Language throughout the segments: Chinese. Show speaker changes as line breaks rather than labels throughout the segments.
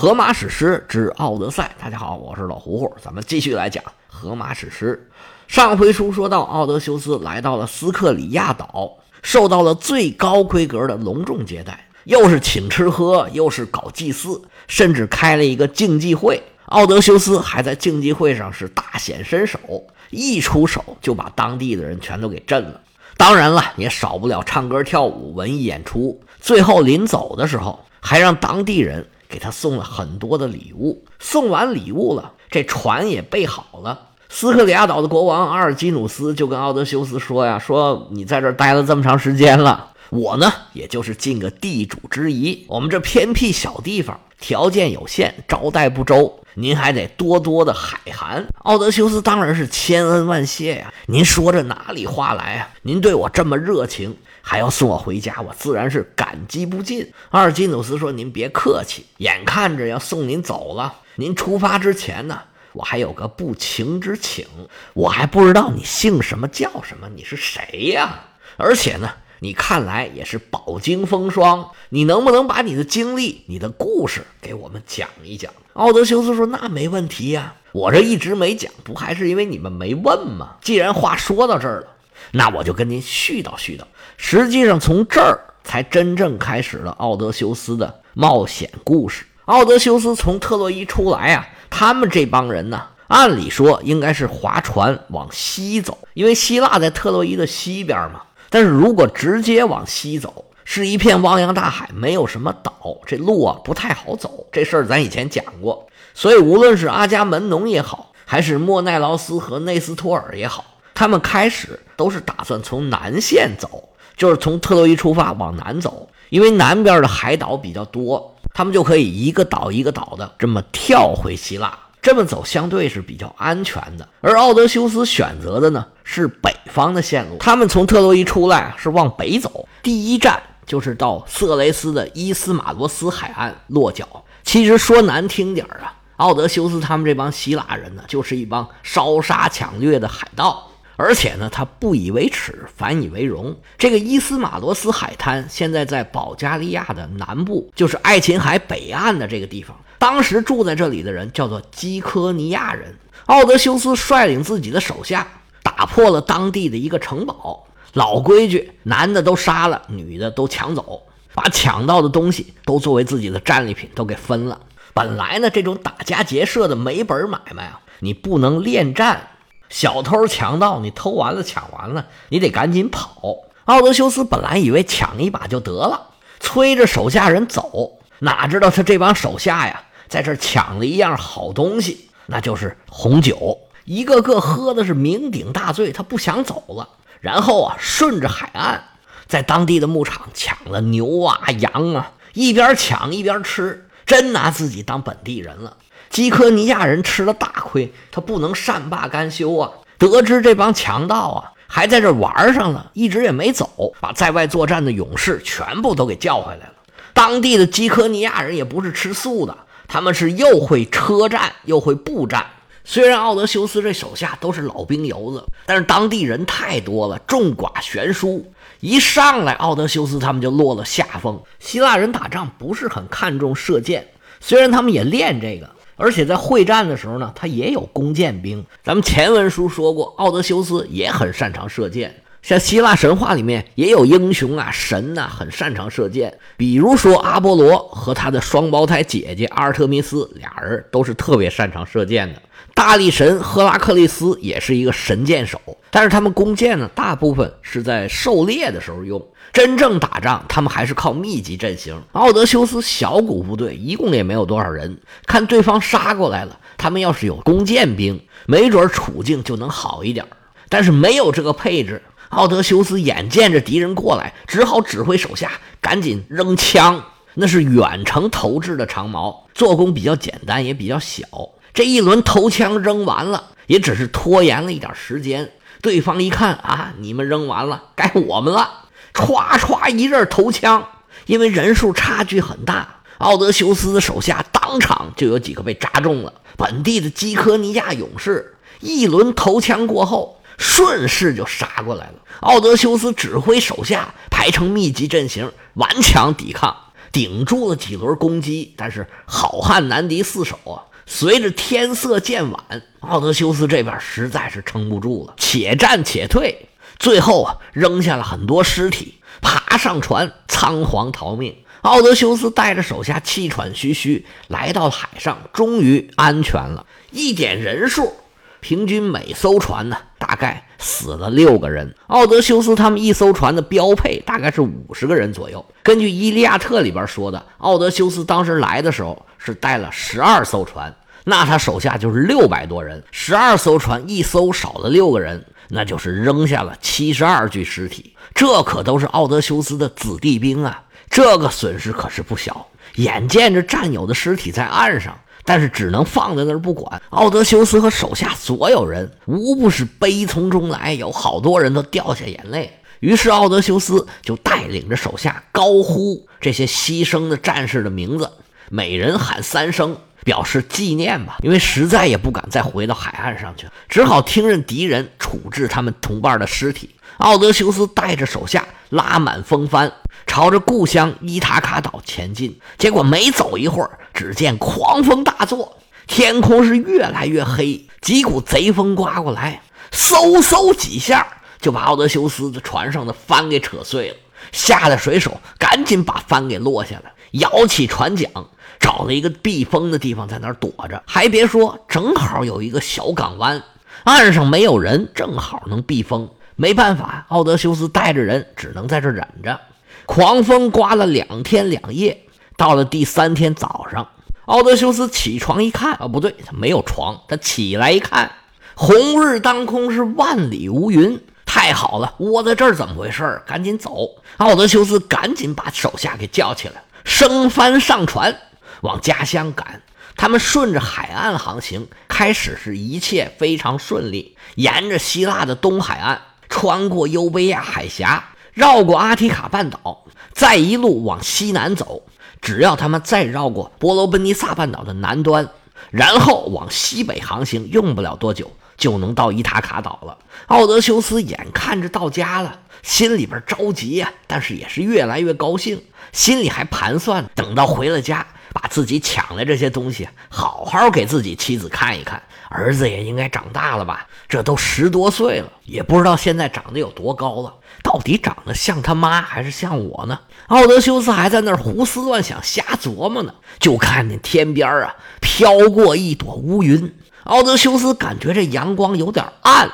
荷马史诗之奥德赛》。大家好，我是老胡胡，咱们继续来讲荷马史诗。上回书说到，奥德修斯来到了斯克里亚岛，受到了最高规格的隆重接待，又是请吃喝，又是搞祭祀，甚至开了一个竞技会。奥德修斯还在竞技会上是大显身手，一出手就把当地的人全都给震了。当然了，也少不了唱歌跳舞、文艺演出。最后临走的时候，还让当地人给他送了很多的礼物。送完礼物了，这船也备好了。斯克里亚岛的国王阿尔基努斯就跟奥德修斯说呀：“说你在这儿待了这么长时间了，我呢，也就是尽个地主之谊。我们这偏僻小地方，条件有限，招待不周。”您还得多多的海涵，奥德修斯当然是千恩万谢呀。您说这哪里话来啊？您对我这么热情，还要送我回家，我自然是感激不尽。阿尔基努斯说：“您别客气，眼看着要送您走了，您出发之前呢，我还有个不情之请。我还不知道你姓什么叫什么，你是谁呀？而且呢。”你看来也是饱经风霜，你能不能把你的经历、你的故事给我们讲一讲？奥德修斯说：“那没问题呀，我这一直没讲，不还是因为你们没问吗？既然话说到这儿了，那我就跟您絮叨絮叨。实际上，从这儿才真正开始了奥德修斯的冒险故事。奥德修斯从特洛伊出来啊，他们这帮人呢，按理说应该是划船往西走，因为希腊在特洛伊的西边嘛。”但是如果直接往西走，是一片汪洋大海，没有什么岛，这路啊不太好走。这事儿咱以前讲过，所以无论是阿伽门农也好，还是莫奈劳斯和内斯托尔也好，他们开始都是打算从南线走，就是从特洛伊出发往南走，因为南边的海岛比较多，他们就可以一个岛一个岛的这么跳回希腊。这么走相对是比较安全的，而奥德修斯选择的呢是北方的线路。他们从特洛伊出来是往北走，第一站就是到色雷斯的伊斯马罗斯海岸落脚。其实说难听点儿啊，奥德修斯他们这帮希腊人呢，就是一帮烧杀抢掠的海盗，而且呢，他不以为耻，反以为荣。这个伊斯马罗斯海滩现在在保加利亚的南部，就是爱琴海北岸的这个地方。当时住在这里的人叫做基科尼亚人。奥德修斯率领自己的手下打破了当地的一个城堡，老规矩，男的都杀了，女的都抢走，把抢到的东西都作为自己的战利品都给分了。本来呢，这种打家劫舍的没本买卖啊，你不能恋战，小偷强盗你偷完了抢完了，你得赶紧跑。奥德修斯本来以为抢一把就得了，催着手下人走，哪知道他这帮手下呀。在这抢了一样好东西，那就是红酒，一个个喝的是酩酊大醉，他不想走了。然后啊，顺着海岸，在当地的牧场抢了牛啊、羊啊，一边抢一边吃，真拿自己当本地人了。基科尼亚人吃了大亏，他不能善罢甘休啊。得知这帮强盗啊还在这玩上了，一直也没走，把在外作战的勇士全部都给叫回来了。当地的基科尼亚人也不是吃素的。他们是又会车战又会步战，虽然奥德修斯这手下都是老兵油子，但是当地人太多了，众寡悬殊，一上来奥德修斯他们就落了下风。希腊人打仗不是很看重射箭，虽然他们也练这个，而且在会战的时候呢，他也有弓箭兵。咱们前文书说过，奥德修斯也很擅长射箭。像希腊神话里面也有英雄啊、神呐，很擅长射箭。比如说阿波罗和他的双胞胎姐姐阿尔特弥斯，俩人都是特别擅长射箭的。大力神赫拉克利斯也是一个神箭手，但是他们弓箭呢，大部分是在狩猎的时候用。真正打仗，他们还是靠密集阵型。奥德修斯小股部队一共也没有多少人，看对方杀过来了，他们要是有弓箭兵，没准处境就能好一点。但是没有这个配置。奥德修斯眼见着敌人过来，只好指挥手下赶紧扔枪。那是远程投掷的长矛，做工比较简单，也比较小。这一轮投枪扔完了，也只是拖延了一点时间。对方一看啊，你们扔完了，该我们了，歘歘一阵投枪。因为人数差距很大，奥德修斯的手下当场就有几个被扎中了。本地的基科尼亚勇士一轮投枪过后。顺势就杀过来了。奥德修斯指挥手下排成密集阵型，顽强抵抗。顶住了几轮攻击，但是好汉难敌四手啊！随着天色渐晚，奥德修斯这边实在是撑不住了，且战且退，最后啊，扔下了很多尸体，爬上船，仓皇逃命。奥德修斯带着手下气喘吁吁来到海上，终于安全了。一点人数，平均每艘船呢，大概死了六个人。奥德修斯他们一艘船的标配大概是五十个人左右。根据《伊利亚特》里边说的，奥德修斯当时来的时候是带了十二艘船，那他手下就是六百多人。十二艘船，一艘少了六个人，那就是扔下了七十二具尸体。这可都是奥德修斯的子弟兵啊！这个损失可是不小，眼见着战友的尸体在岸上，但是只能放在那儿不管。奥德修斯和手下所有人无不是悲从中来，有好多人都掉下眼泪。于是奥德修斯就带领着手下高呼这些牺牲的战士的名字，每人喊三声，表示纪念吧。因为实在也不敢再回到海岸上去了，只好听任敌人处置他们同伴的尸体。奥德修斯带着手下拉满风帆，朝着故乡伊塔卡岛前进。结果没走一会儿，只见狂风大作，天空是越来越黑，几股贼风刮过来，嗖嗖几下就把奥德修斯的船上的帆给扯碎了。吓得水手赶紧把帆给落下来，摇起船桨，找了一个避风的地方在那儿躲着。还别说，正好有一个小港湾，岸上没有人，正好能避风。没办法，奥德修斯带着人只能在这忍着。狂风刮了两天两夜，到了第三天早上，奥德修斯起床一看，啊，不对，他没有床。他起来一看，红日当空，是万里无云。太好了，窝在这儿怎么回事？赶紧走！奥德修斯赶紧把手下给叫起来，升帆上船，往家乡赶。他们顺着海岸航行，开始是一切非常顺利，沿着希腊的东海岸。穿过优贝亚海峡，绕过阿提卡半岛，再一路往西南走。只要他们再绕过伯罗奔尼撒半岛的南端，然后往西北航行，用不了多久就能到伊塔卡岛了。奥德修斯眼看着到家了，心里边着急呀，但是也是越来越高兴，心里还盘算，等到回了家，把自己抢来这些东西好好给自己妻子看一看。儿子也应该长大了吧？这都十多岁了，也不知道现在长得有多高了。到底长得像他妈还是像我呢？奥德修斯还在那儿胡思乱想、瞎琢磨呢，就看见天边啊飘过一朵乌云。奥德修斯感觉这阳光有点暗，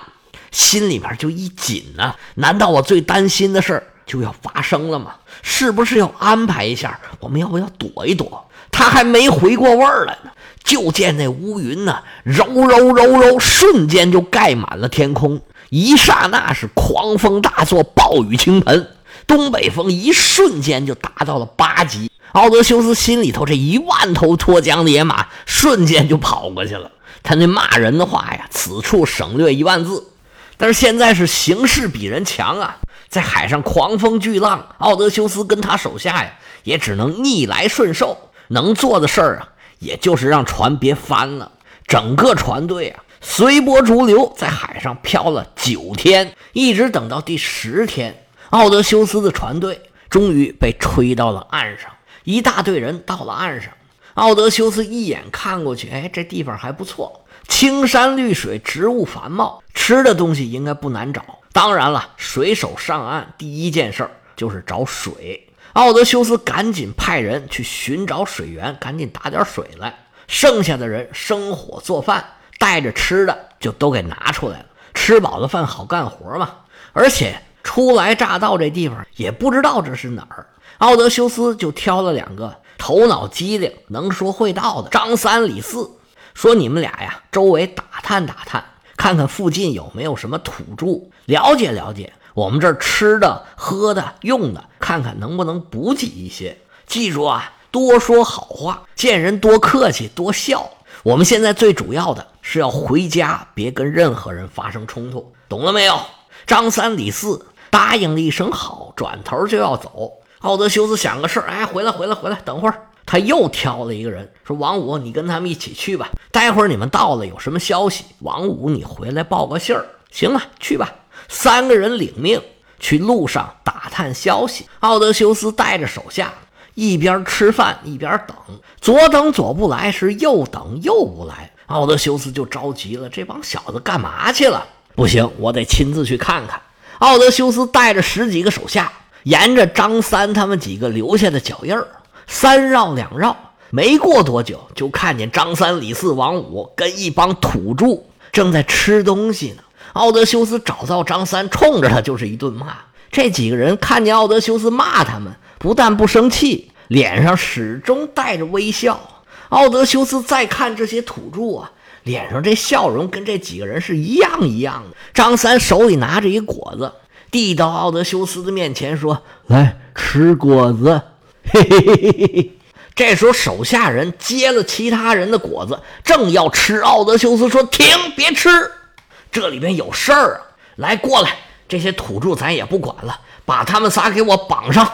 心里面就一紧呢。难道我最担心的事儿就要发生了吗？是不是要安排一下？我们要不要躲一躲？他还没回过味儿来呢。就见那乌云呢，揉揉揉揉，瞬间就盖满了天空。一刹那是狂风大作，暴雨倾盆，东北风一瞬间就达到了八级。奥德修斯心里头这一万头脱缰的野马瞬间就跑过去了。他那骂人的话呀，此处省略一万字。但是现在是形势比人强啊，在海上狂风巨浪，奥德修斯跟他手下呀，也只能逆来顺受，能做的事儿啊。也就是让船别翻了，整个船队啊随波逐流，在海上漂了九天，一直等到第十天，奥德修斯的船队终于被吹到了岸上。一大队人到了岸上，奥德修斯一眼看过去，哎，这地方还不错，青山绿水，植物繁茂，吃的东西应该不难找。当然了，水手上岸第一件事儿就是找水。奥德修斯赶紧派人去寻找水源，赶紧打点水来。剩下的人生火做饭，带着吃的就都给拿出来了。吃饱了饭好干活嘛。而且初来乍到这地方也不知道这是哪儿，奥德修斯就挑了两个头脑机灵、能说会道的张三李四，说：“你们俩呀，周围打探打探，看看附近有没有什么土著，了解了解。”我们这儿吃的、喝的、用的，看看能不能补给一些。记住啊，多说好话，见人多客气，多笑。我们现在最主要的是要回家，别跟任何人发生冲突，懂了没有？张三李四答应了一声好，转头就要走。奥德修斯想个事儿，哎，回来，回来，回来，等会儿，他又挑了一个人，说：“王五，你跟他们一起去吧。待会儿你们到了，有什么消息，王五你回来报个信儿。行了，去吧。”三个人领命去路上打探消息。奥德修斯带着手下一边吃饭一边等，左等左不来，是右等右不来。奥德修斯就着急了，这帮小子干嘛去了？不行，我得亲自去看看。奥德修斯带着十几个手下，沿着张三他们几个留下的脚印儿，三绕两绕，没过多久，就看见张三、李四、王五跟一帮土著正在吃东西呢。奥德修斯找到张三，冲着他就是一顿骂。这几个人看见奥德修斯骂他们，不但不生气，脸上始终带着微笑。奥德修斯再看这些土著啊，脸上这笑容跟这几个人是一样一样的。张三手里拿着一果子，递到奥德修斯的面前，说：“来吃果子。”嘿嘿嘿嘿嘿嘿。这时候手下人接了其他人的果子，正要吃，奥德修斯说：“停，别吃，这里边有事儿啊！来，过来，这些土著咱也不管了，把他们仨给我绑上。”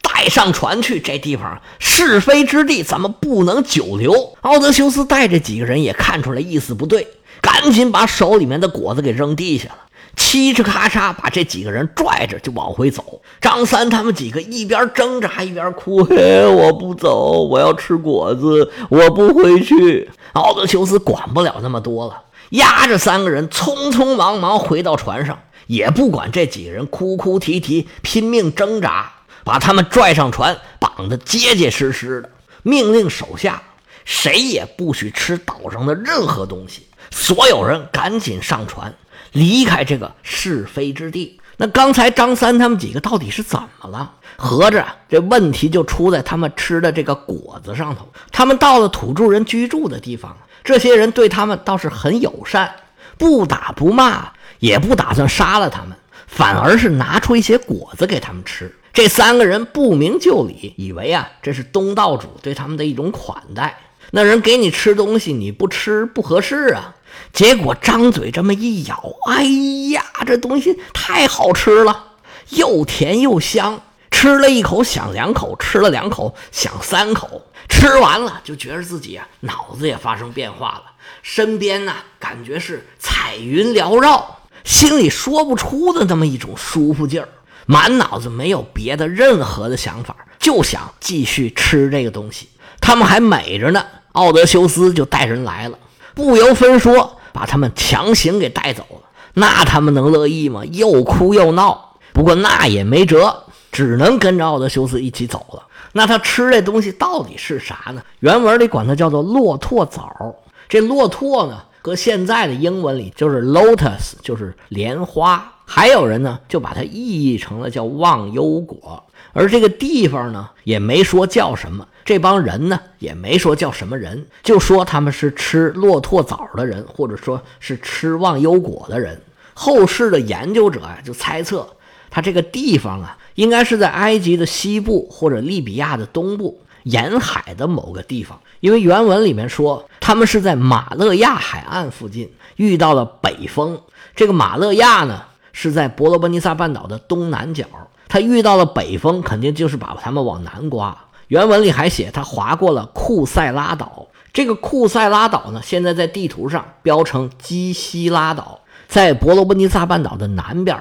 带上船去，这地方是非之地，咱们不能久留。奥德修斯带着几个人也看出来意思不对，赶紧把手里面的果子给扔地下了，嘁哧咔嚓把这几个人拽着就往回走。张三他们几个一边挣扎一边哭：“嘿，我不走，我要吃果子，我不回去。”奥德修斯管不了那么多了，压着三个人匆匆忙忙回到船上，也不管这几个人哭哭啼啼，拼命挣扎。把他们拽上船，绑得结结实实的，命令手下谁也不许吃岛上的任何东西。所有人赶紧上船，离开这个是非之地。那刚才张三他们几个到底是怎么了？合着这问题就出在他们吃的这个果子上头。他们到了土著人居住的地方，这些人对他们倒是很友善，不打不骂，也不打算杀了他们，反而是拿出一些果子给他们吃。这三个人不明就里，以为啊这是东道主对他们的一种款待。那人给你吃东西，你不吃不合适啊。结果张嘴这么一咬，哎呀，这东西太好吃了，又甜又香。吃了一口想两口，吃了两口想三口。吃完了就觉得自己啊脑子也发生变化了，身边呢感觉是彩云缭绕，心里说不出的那么一种舒服劲儿。满脑子没有别的任何的想法，就想继续吃这个东西。他们还美着呢，奥德修斯就带人来了，不由分说把他们强行给带走了。那他们能乐意吗？又哭又闹。不过那也没辙，只能跟着奥德修斯一起走了。那他吃这东西到底是啥呢？原文里管它叫做骆驼枣。这骆驼呢，搁现在的英文里就是 lotus，就是莲花。还有人呢，就把它意译成了叫忘忧果，而这个地方呢，也没说叫什么，这帮人呢，也没说叫什么人，就说他们是吃骆驼枣的人，或者说是吃忘忧果的人。后世的研究者啊，就猜测他这个地方啊，应该是在埃及的西部或者利比亚的东部沿海的某个地方，因为原文里面说他们是在马勒亚海岸附近遇到了北风，这个马勒亚呢。是在伯罗奔尼撒半岛的东南角，他遇到了北风，肯定就是把他们往南刮。原文里还写他划过了库塞拉岛，这个库塞拉岛呢，现在在地图上标成基希拉岛，在伯罗奔尼撒半岛的南边。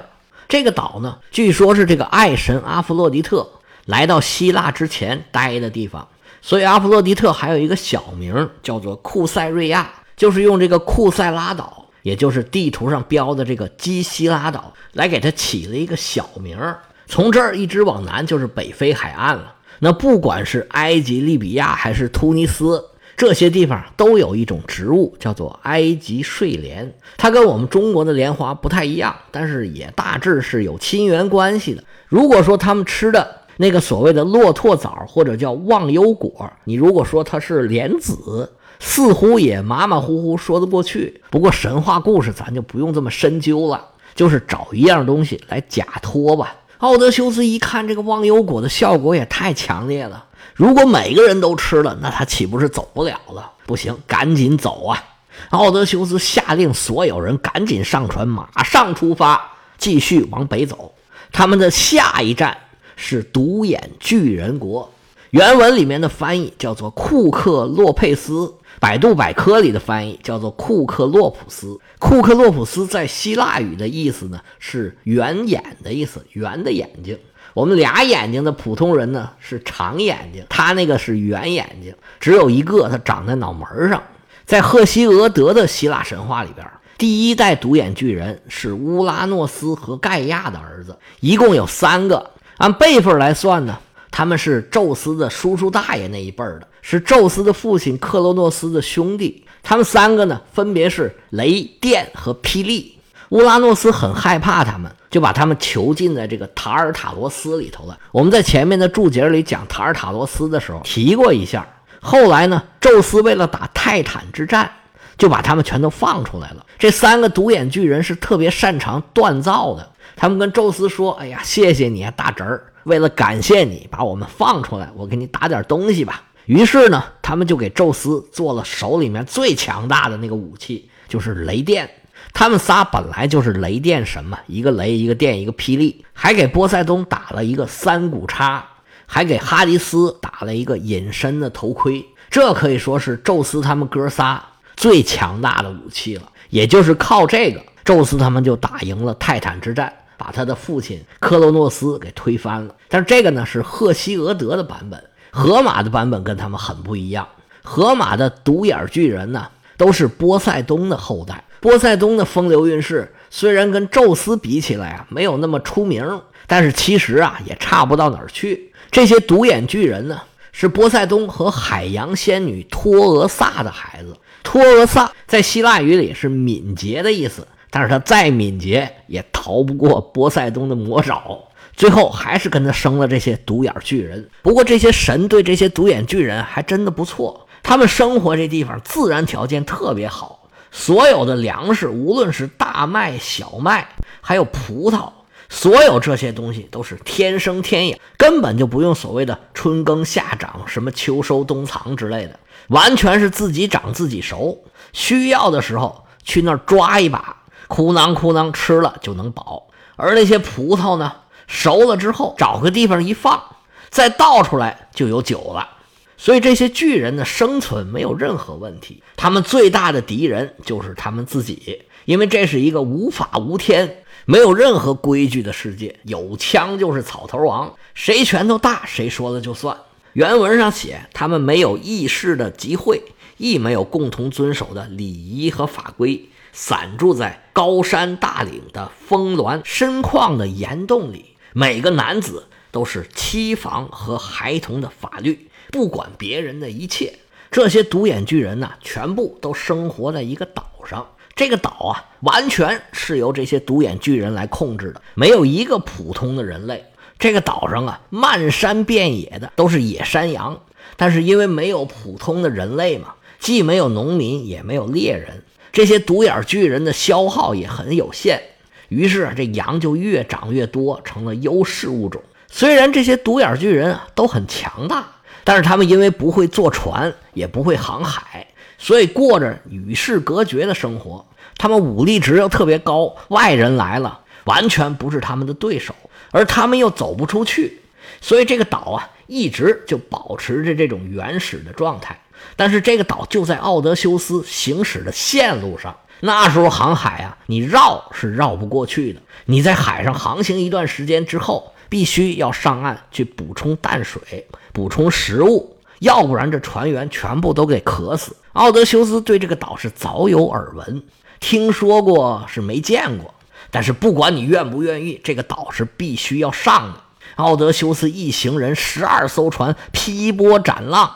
这个岛呢，据说是这个爱神阿弗洛狄特来到希腊之前待的地方，所以阿弗洛狄特还有一个小名叫做库塞瑞亚，就是用这个库塞拉岛。也就是地图上标的这个基希拉岛，来给它起了一个小名。从这儿一直往南就是北非海岸了。那不管是埃及、利比亚还是突尼斯，这些地方都有一种植物叫做埃及睡莲。它跟我们中国的莲花不太一样，但是也大致是有亲缘关系的。如果说他们吃的那个所谓的骆驼枣或者叫忘忧果，你如果说它是莲子。似乎也马马虎虎说得过去，不过神话故事咱就不用这么深究了，就是找一样东西来假托吧。奥德修斯一看这个忘忧果的效果也太强烈了，如果每个人都吃了，那他岂不是走不了了？不行，赶紧走啊！奥德修斯下令所有人赶紧上船，马上出发，继续往北走。他们的下一站是独眼巨人国，原文里面的翻译叫做库克洛佩斯。百度百科里的翻译叫做库克洛普斯。库克洛普斯在希腊语的意思呢是圆眼的意思，圆的眼睛。我们俩眼睛的普通人呢是长眼睛，他那个是圆眼睛，只有一个，它长在脑门上。在赫西俄德的希腊神话里边，第一代独眼巨人是乌拉诺斯和盖亚的儿子，一共有三个。按辈分来算呢，他们是宙斯的叔叔大爷那一辈儿的，是宙斯的父亲克罗诺斯的兄弟。他们三个呢，分别是雷电和霹雳。乌拉诺斯很害怕他们，就把他们囚禁在这个塔尔塔罗斯里头了。我们在前面的注解里讲塔尔塔罗斯的时候提过一下。后来呢，宙斯为了打泰坦之战，就把他们全都放出来了。这三个独眼巨人是特别擅长锻造的。他们跟宙斯说：“哎呀，谢谢你啊，大侄儿！为了感谢你把我们放出来，我给你打点东西吧。”于是呢，他们就给宙斯做了手里面最强大的那个武器，就是雷电。他们仨本来就是雷电神嘛，一个雷，一个电，一个霹雳，还给波塞冬打了一个三股叉，还给哈迪斯打了一个隐身的头盔。这可以说是宙斯他们哥仨最强大的武器了。也就是靠这个，宙斯他们就打赢了泰坦之战，把他的父亲克洛诺斯给推翻了。但是这个呢，是赫西俄德的版本。荷马的版本跟他们很不一样。荷马的独眼巨人呢，都是波塞冬的后代。波塞冬的风流韵事虽然跟宙斯比起来啊，没有那么出名，但是其实啊，也差不到哪儿去。这些独眼巨人呢，是波塞冬和海洋仙女托俄萨的孩子。托俄萨在希腊语里是敏捷的意思，但是他再敏捷也逃不过波塞冬的魔爪。最后还是跟他生了这些独眼巨人。不过这些神对这些独眼巨人还真的不错，他们生活这地方自然条件特别好，所有的粮食，无论是大麦、小麦，还有葡萄，所有这些东西都是天生天养，根本就不用所谓的春耕夏长、什么秋收冬藏之类的，完全是自己长自己熟。需要的时候去那儿抓一把，哭囊哭囊吃了就能饱。而那些葡萄呢？熟了之后，找个地方一放，再倒出来就有酒了。所以这些巨人的生存没有任何问题。他们最大的敌人就是他们自己，因为这是一个无法无天、没有任何规矩的世界。有枪就是草头王，谁拳头大谁说了就算。原文上写，他们没有议事的集会，亦没有共同遵守的礼仪和法规，散住在高山大岭的峰峦深旷的岩洞里。每个男子都是妻房和孩童的法律，不管别人的一切。这些独眼巨人呢，全部都生活在一个岛上。这个岛啊，完全是由这些独眼巨人来控制的，没有一个普通的人类。这个岛上啊，漫山遍野的都是野山羊，但是因为没有普通的人类嘛，既没有农民，也没有猎人，这些独眼巨人的消耗也很有限。于是这羊就越长越多，成了优势物种。虽然这些独眼巨人啊都很强大，但是他们因为不会坐船，也不会航海，所以过着与世隔绝的生活。他们武力值又特别高，外人来了完全不是他们的对手，而他们又走不出去，所以这个岛啊一直就保持着这种原始的状态。但是这个岛就在奥德修斯行驶的线路上。那时候航海啊，你绕是绕不过去的。你在海上航行一段时间之后，必须要上岸去补充淡水、补充食物，要不然这船员全部都给渴死。奥德修斯对这个岛是早有耳闻，听说过是没见过，但是不管你愿不愿意，这个岛是必须要上的。奥德修斯一行人十二艘船劈波斩浪，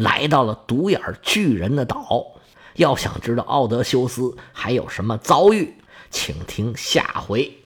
来到了独眼巨人的岛。要想知道奥德修斯还有什么遭遇，请听下回。